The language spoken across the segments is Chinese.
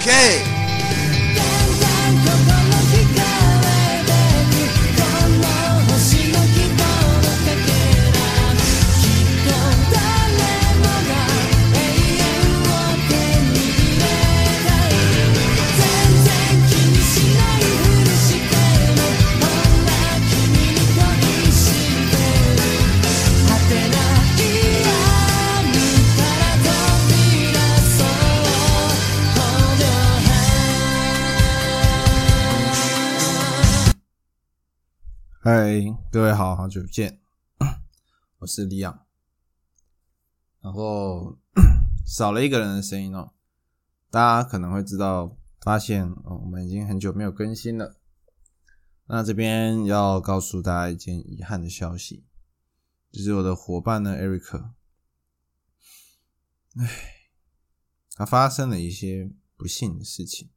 Okay. 嗨，各位好，好久不见，我是李昂。然后 少了一个人的声音哦，大家可能会知道，发现哦，我们已经很久没有更新了。那这边要告诉大家一件遗憾的消息，就是我的伙伴呢，Eric，唉，他发生了一些不幸的事情，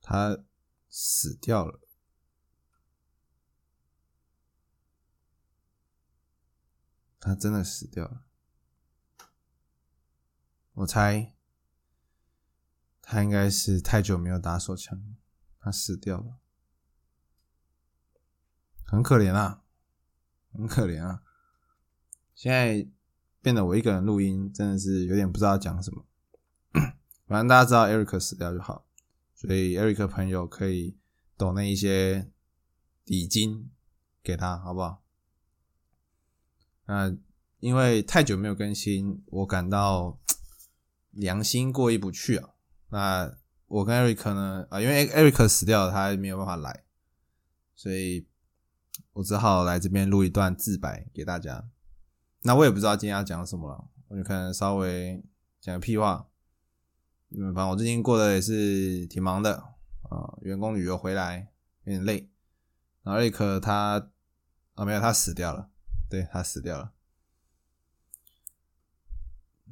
他死掉了。他真的死掉了，我猜他应该是太久没有打手枪，他死掉了，很可怜啊，很可怜啊！现在变得我一个人录音，真的是有点不知道讲什么。反正大家知道 Eric 死掉就好，所以 Eric 朋友可以抖那一些礼金给他，好不好？那因为太久没有更新，我感到良心过意不去啊。那我跟 Eric 呢啊，因为 Eric 死掉了，他没有办法来，所以我只好来这边录一段自白给大家。那我也不知道今天要讲什么了，我就可能稍微讲个屁话。嗯，反正我最近过得也是挺忙的啊，员工旅游回来有点累。然后 Eric 他啊没有，他死掉了。对他死掉了。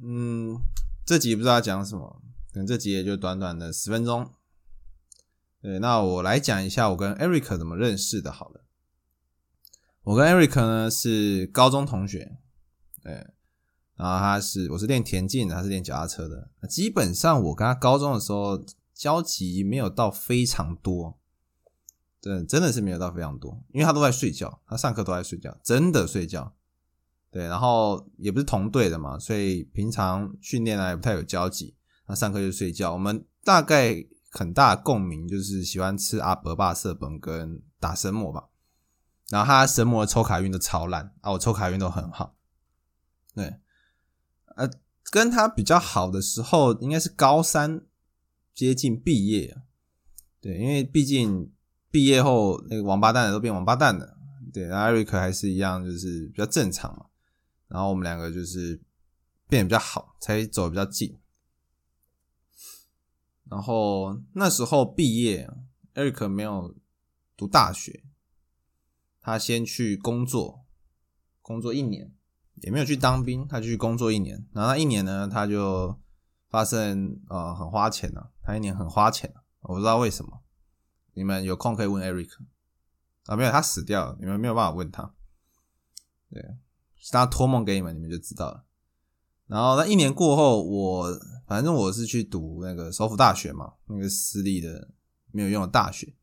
嗯，这集不知道讲什么，可能这集也就短短的十分钟。对，那我来讲一下我跟 Eric 怎么认识的。好了，我跟 Eric 呢是高中同学，对，然后他是我是练田径的，他是练脚踏车的。基本上我跟他高中的时候交集没有到非常多。对，真的是没有到非常多，因为他都在睡觉，他上课都在睡觉，真的睡觉。对，然后也不是同队的嘛，所以平常训练啊也不太有交集。那上课就睡觉。我们大概很大共鸣就是喜欢吃阿伯爸色本跟打神魔吧。然后他神魔抽卡运都超烂啊，我抽卡运都很好。对，呃，跟他比较好的时候应该是高三接近毕业。对，因为毕竟。毕业后，那个王八蛋的都变王八蛋了，对，艾瑞克还是一样，就是比较正常嘛。然后我们两个就是变得比较好，才走比较近。然后那时候毕业，艾瑞克没有读大学，他先去工作，工作一年，也没有去当兵，他去工作一年。然后那一年呢，他就发生呃很花钱了，他一年很花钱，我不知道为什么。你们有空可以问 Eric 啊，没有他死掉了，你们没有办法问他。对，是他托梦给你们，你们就知道了。然后那一年过后，我反正我是去读那个首府大学嘛，那个私立的没有用的大学。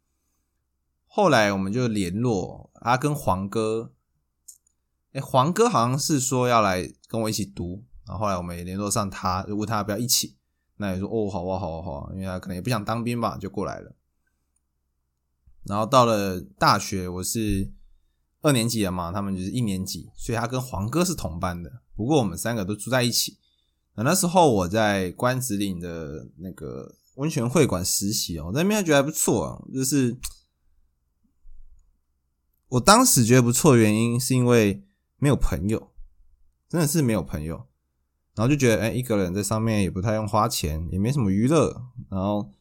后来我们就联络他跟黄哥，哎，黄哥好像是说要来跟我一起读，然后后来我们也联络上他，就问他要不要一起。那也说哦，好啊，好啊，好啊，因为他可能也不想当兵吧，就过来了。然后到了大学，我是二年级了嘛，他们就是一年级，所以他跟黄哥是同班的。不过我们三个都住在一起。那那时候我在关子岭的那个温泉会馆实习哦，那边觉得还不错啊。就是我当时觉得不错的，原因是因为没有朋友，真的是没有朋友。然后就觉得，哎，一个人在上面也不太用花钱，也没什么娱乐，然后。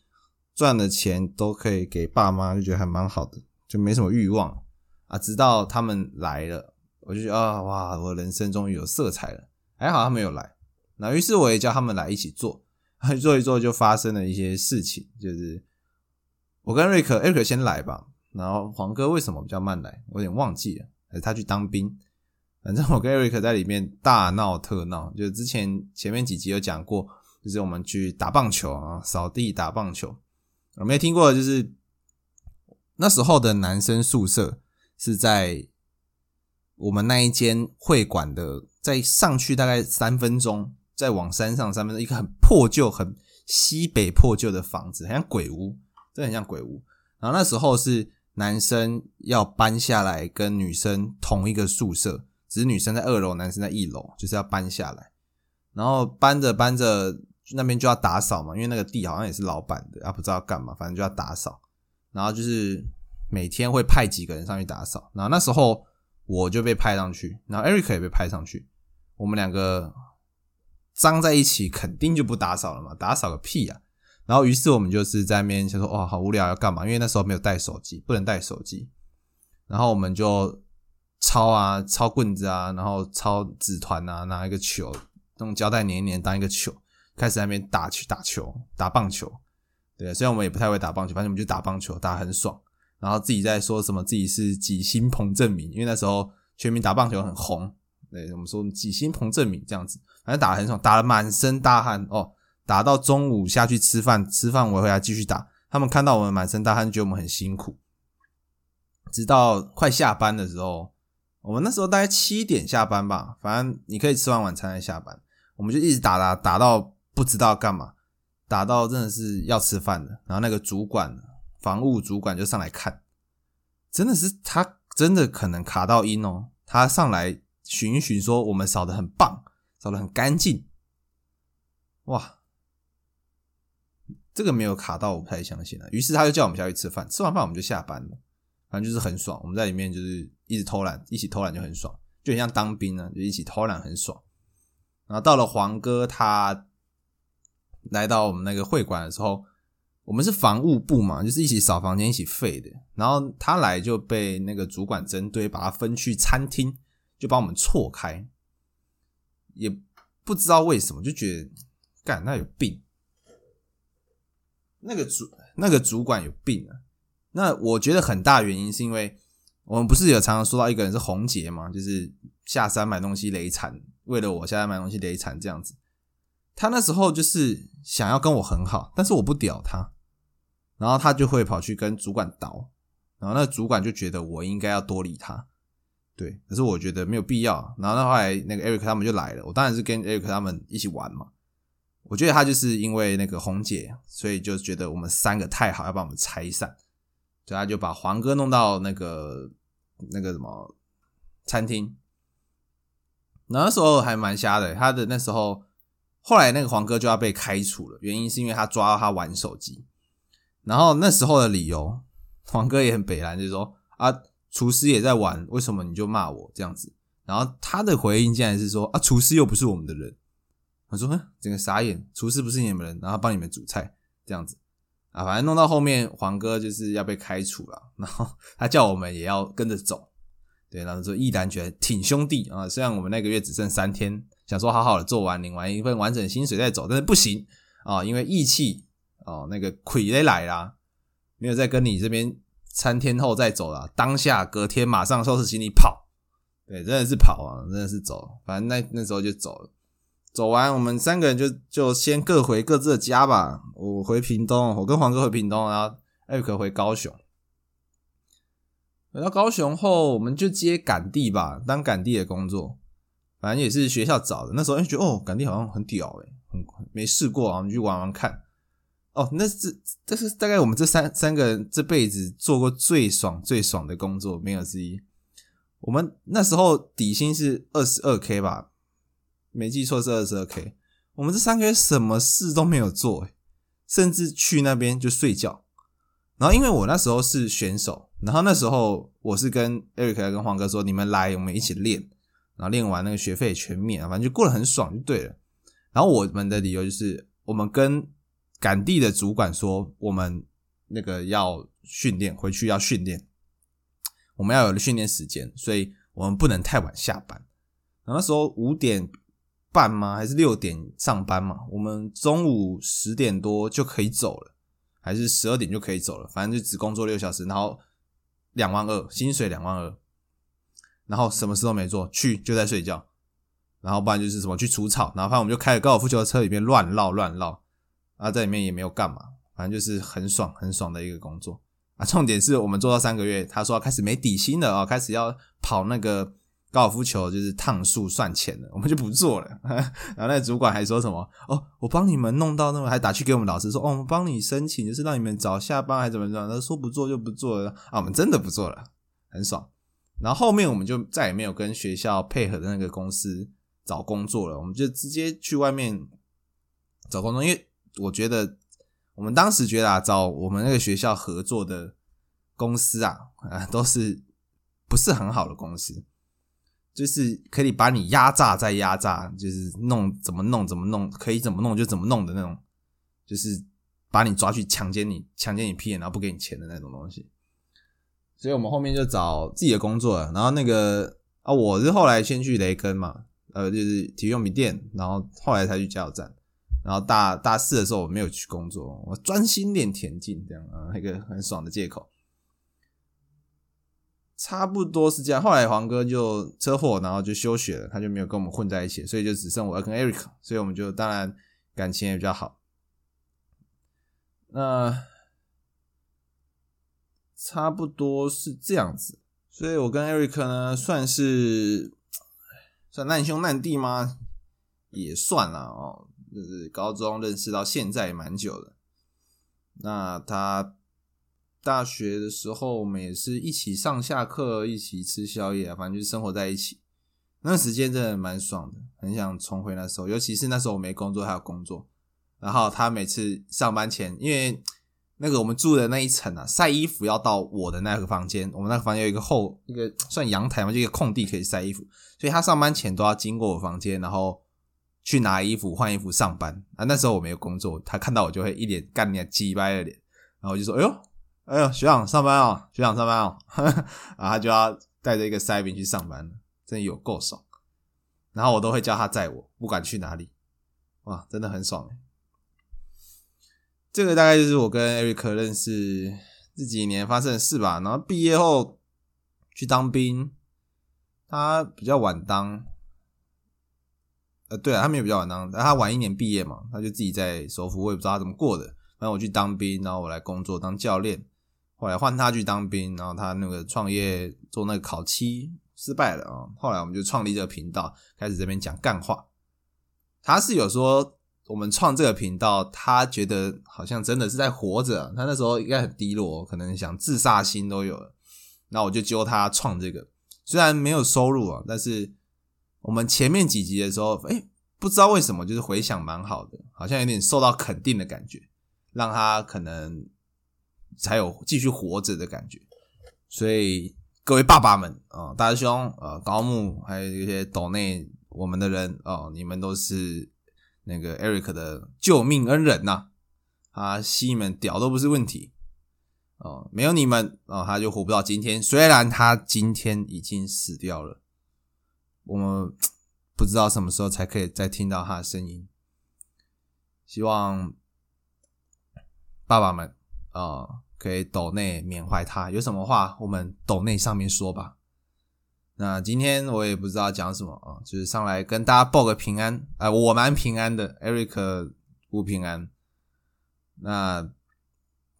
赚的钱都可以给爸妈，就觉得还蛮好的，就没什么欲望啊。直到他们来了，我就觉得啊，哇，我人生终于有色彩了。还好他们有来，那于是我也叫他们来一起做，做一做就发生了一些事情，就是我跟瑞克，瑞克先来吧，然后黄哥为什么比较慢来，我有点忘记了，是他去当兵。反正我跟瑞克在里面大闹特闹，就之前前面几集有讲过。就是我们去打棒球啊，扫地打棒球。我没有听过，就是那时候的男生宿舍是在我们那一间会馆的，在上去大概三分钟，再往山上三分钟，一个很破旧、很西北破旧的房子，很像鬼屋，真的很像鬼屋。然后那时候是男生要搬下来跟女生同一个宿舍，只是女生在二楼，男生在一楼，就是要搬下来。然后搬着搬着。那边就要打扫嘛，因为那个地好像也是老板的，啊不知道干嘛，反正就要打扫。然后就是每天会派几个人上去打扫。然后那时候我就被派上去，然后 Eric 也被派上去。我们两个脏在一起，肯定就不打扫了嘛，打扫个屁啊！然后于是我们就是在那边想说，哇，好无聊，要干嘛？因为那时候没有带手机，不能带手机。然后我们就抄啊，抄棍子啊，然后抄纸团啊，拿一个球，用胶带粘一粘当一个球。开始那边打球、打球、打棒球，对，虽然我们也不太会打棒球，反正我们就打棒球，打很爽。然后自己在说什么自己是几星彭正明，因为那时候全民打棒球很红，对，我们说几星彭正明这样子，反正打的很爽，打的满身大汗哦。打到中午下去吃饭，吃饭我回来继续打。他们看到我们满身大汗，觉得我们很辛苦。直到快下班的时候，我们那时候大概七点下班吧，反正你可以吃完晚餐再下班，我们就一直打打打到。不知道干嘛，打到真的是要吃饭的，然后那个主管，房务主管就上来看，真的是他真的可能卡到音哦，他上来寻一寻说我们扫的很棒，扫的很干净，哇，这个没有卡到我不太相信了，于是他就叫我们下去吃饭，吃完饭我们就下班了，反正就是很爽，我们在里面就是一直偷懒，一起偷懒就很爽，就很像当兵呢，就一起偷懒很爽，然后到了黄哥他。来到我们那个会馆的时候，我们是房务部嘛，就是一起扫房间、一起废的。然后他来就被那个主管针对，把他分去餐厅，就把我们错开。也不知道为什么，就觉得干那有病。那个主那个主管有病啊。那我觉得很大原因是因为我们不是有常常说到一个人是红杰嘛，就是下山买东西累惨，为了我下山买东西累惨这样子。他那时候就是想要跟我很好，但是我不屌他，然后他就会跑去跟主管倒，然后那主管就觉得我应该要多理他，对，可是我觉得没有必要。然后那后来那个 Eric 他们就来了，我当然是跟 Eric 他们一起玩嘛。我觉得他就是因为那个红姐，所以就觉得我们三个太好，要把我们拆散，所以他就把黄哥弄到那个那个什么餐厅。那时候还蛮瞎的，他的那时候。后来那个黄哥就要被开除了，原因是因为他抓到他玩手机。然后那时候的理由，黄哥也很北蓝，就是说啊，厨师也在玩，为什么你就骂我这样子？然后他的回应竟然是说啊，厨师又不是我们的人。我说，整个傻眼，厨师不是你们人，然后帮你们煮菜这样子啊，反正弄到后面，黄哥就是要被开除了，然后他叫我们也要跟着走。对，然后说毅然决挺兄弟啊，虽然我们那个月只剩三天。想说好好的做完，领完一份完整薪水再走，但是不行啊，因为义气哦，那个亏得来啦，没有再跟你这边三天后再走了，当下隔天马上收拾行李跑，对，真的是跑啊，真的是走，反正那那时候就走了，走完我们三个人就就先各回各自的家吧，我回屏东，我跟黄哥回屏东，然后艾克回高雄，回到高雄后，我们就接赶地吧，当赶地的工作。反正也是学校找的，那时候觉得哦，感觉好像很屌诶，很没试过啊，我们去玩玩看。哦，那是这是大概我们这三三个人这辈子做过最爽最爽的工作，没有之一。我们那时候底薪是二十二 k 吧，没记错是二十二 k。我们这三个月什么事都没有做，甚至去那边就睡觉。然后因为我那时候是选手，然后那时候我是跟 Eric 跟黄哥说，你们来，我们一起练。然后练完那个学费全免，反正就过得很爽就对了。然后我们的理由就是，我们跟赶地的主管说，我们那个要训练，回去要训练，我们要有训练时间，所以我们不能太晚下班。然后那时候五点半吗？还是六点上班嘛？我们中午十点多就可以走了，还是十二点就可以走了？反正就只工作六小时，然后两万二，薪水两万二。然后什么事都没做，去就在睡觉，然后不然就是什么去除草，然后反正我们就开着高尔夫球的车里面乱绕乱绕，啊，在里面也没有干嘛，反正就是很爽很爽的一个工作啊。重点是我们做到三个月，他说开始没底薪了啊，开始要跑那个。高尔夫球就是趟数算钱的，我们就不做了。然后那主管还说什么：“哦，我帮你们弄到那么，还打去给我们老师说，哦，我们帮你申请，就是让你们早下班还怎么怎么。”他说不做就不做了啊，我们真的不做了，很爽。然后后面我们就再也没有跟学校配合的那个公司找工作了，我们就直接去外面找工作，因为我觉得我们当时觉得啊，找我们那个学校合作的公司啊，啊，都是不是很好的公司。就是可以把你压榨再压榨，就是弄怎么弄怎么弄，可以怎么弄就怎么弄的那种，就是把你抓去强奸你，强奸你屁眼，然后不给你钱的那种东西。所以我们后面就找自己的工作了。然后那个啊，我是后来先去雷根嘛，呃，就是体育用品店，然后后来才去加油站。然后大大四的时候我没有去工作，我专心练田径，这样啊，一个很爽的借口。差不多是这样，后来黄哥就车祸，然后就休学了，他就没有跟我们混在一起，所以就只剩我跟 Eric，所以我们就当然感情也比较好。那差不多是这样子，所以我跟 Eric 呢算是算难兄难弟吗？也算了哦，就是高中认识到现在也蛮久的。那他。大学的时候，我们也是一起上下课，一起吃宵夜，反正就是生活在一起。那时间真的蛮爽的，很想重回那时候。尤其是那时候我没工作，还有工作。然后他每次上班前，因为那个我们住的那一层啊，晒衣服要到我的那个房间。我们那个房间有一个后一个算阳台嘛，就一个空地可以晒衣服。所以他上班前都要经过我房间，然后去拿衣服、换衣服上班啊。那时候我没有工作，他看到我就会一脸干脸、鸡掰的脸，然后就说：“哎呦。”哎呦，学长上班哦，学长上班哦，然后他就要带着一个塞饼去上班真的有够爽。然后我都会叫他载我，不管去哪里，哇，真的很爽这个大概就是我跟 Eric 认识这几年发生的事吧。然后毕业后去当兵，他比较晚当，呃，对啊，他没有比较晚当，但他晚一年毕业嘛，他就自己在首府，我也不知道他怎么过的。反正我去当兵，然后我来工作当教练。后来换他去当兵，然后他那个创业做那个烤漆失败了啊。后来我们就创立这个频道，开始这边讲干话。他是有说我们创这个频道，他觉得好像真的是在活着。他那时候应该很低落，可能想自杀心都有了。那我就揪他创这个，虽然没有收入啊，但是我们前面几集的时候，哎，不知道为什么就是回响蛮好的，好像有点受到肯定的感觉，让他可能。才有继续活着的感觉，所以各位爸爸们啊，大师兄啊，高木，还有一些岛内我们的人哦，你们都是那个 Eric 的救命恩人呐！他吸你们屌都不是问题哦，没有你们啊，他就活不到今天。虽然他今天已经死掉了，我们不知道什么时候才可以再听到他的声音。希望爸爸们。啊，可以抖内缅怀他，有什么话我们抖内上面说吧。那今天我也不知道讲什么啊，就是上来跟大家报个平安啊，我蛮平安的，Eric 不平安。那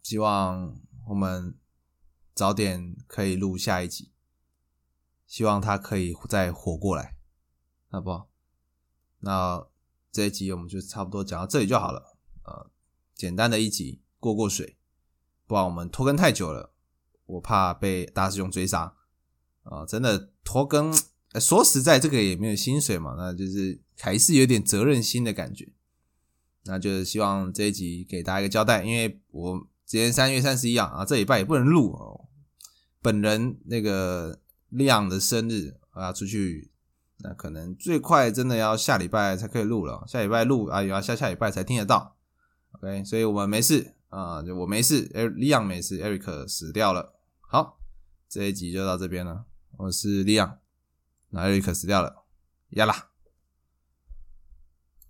希望我们早点可以录下一集，希望他可以再活过来，好不好？那这一集我们就差不多讲到这里就好了，呃，简单的一集过过水。不然我们拖更太久了，我怕被大师兄追杀啊！真的拖更，说实在，这个也没有薪水嘛，那就是还是有点责任心的感觉。那就是希望这一集给大家一个交代，因为我今天三月三十一啊，啊，这礼拜也不能录哦。本人那个亮的生日啊，出去，那可能最快真的要下礼拜才可以录了，下礼拜录啊，也要下下礼拜才听得到。OK，所以我们没事。啊，就我没事，艾利昂没事，艾瑞克死掉了。好，这一集就到这边了。我是利昂，那艾瑞克死掉了，呀啦。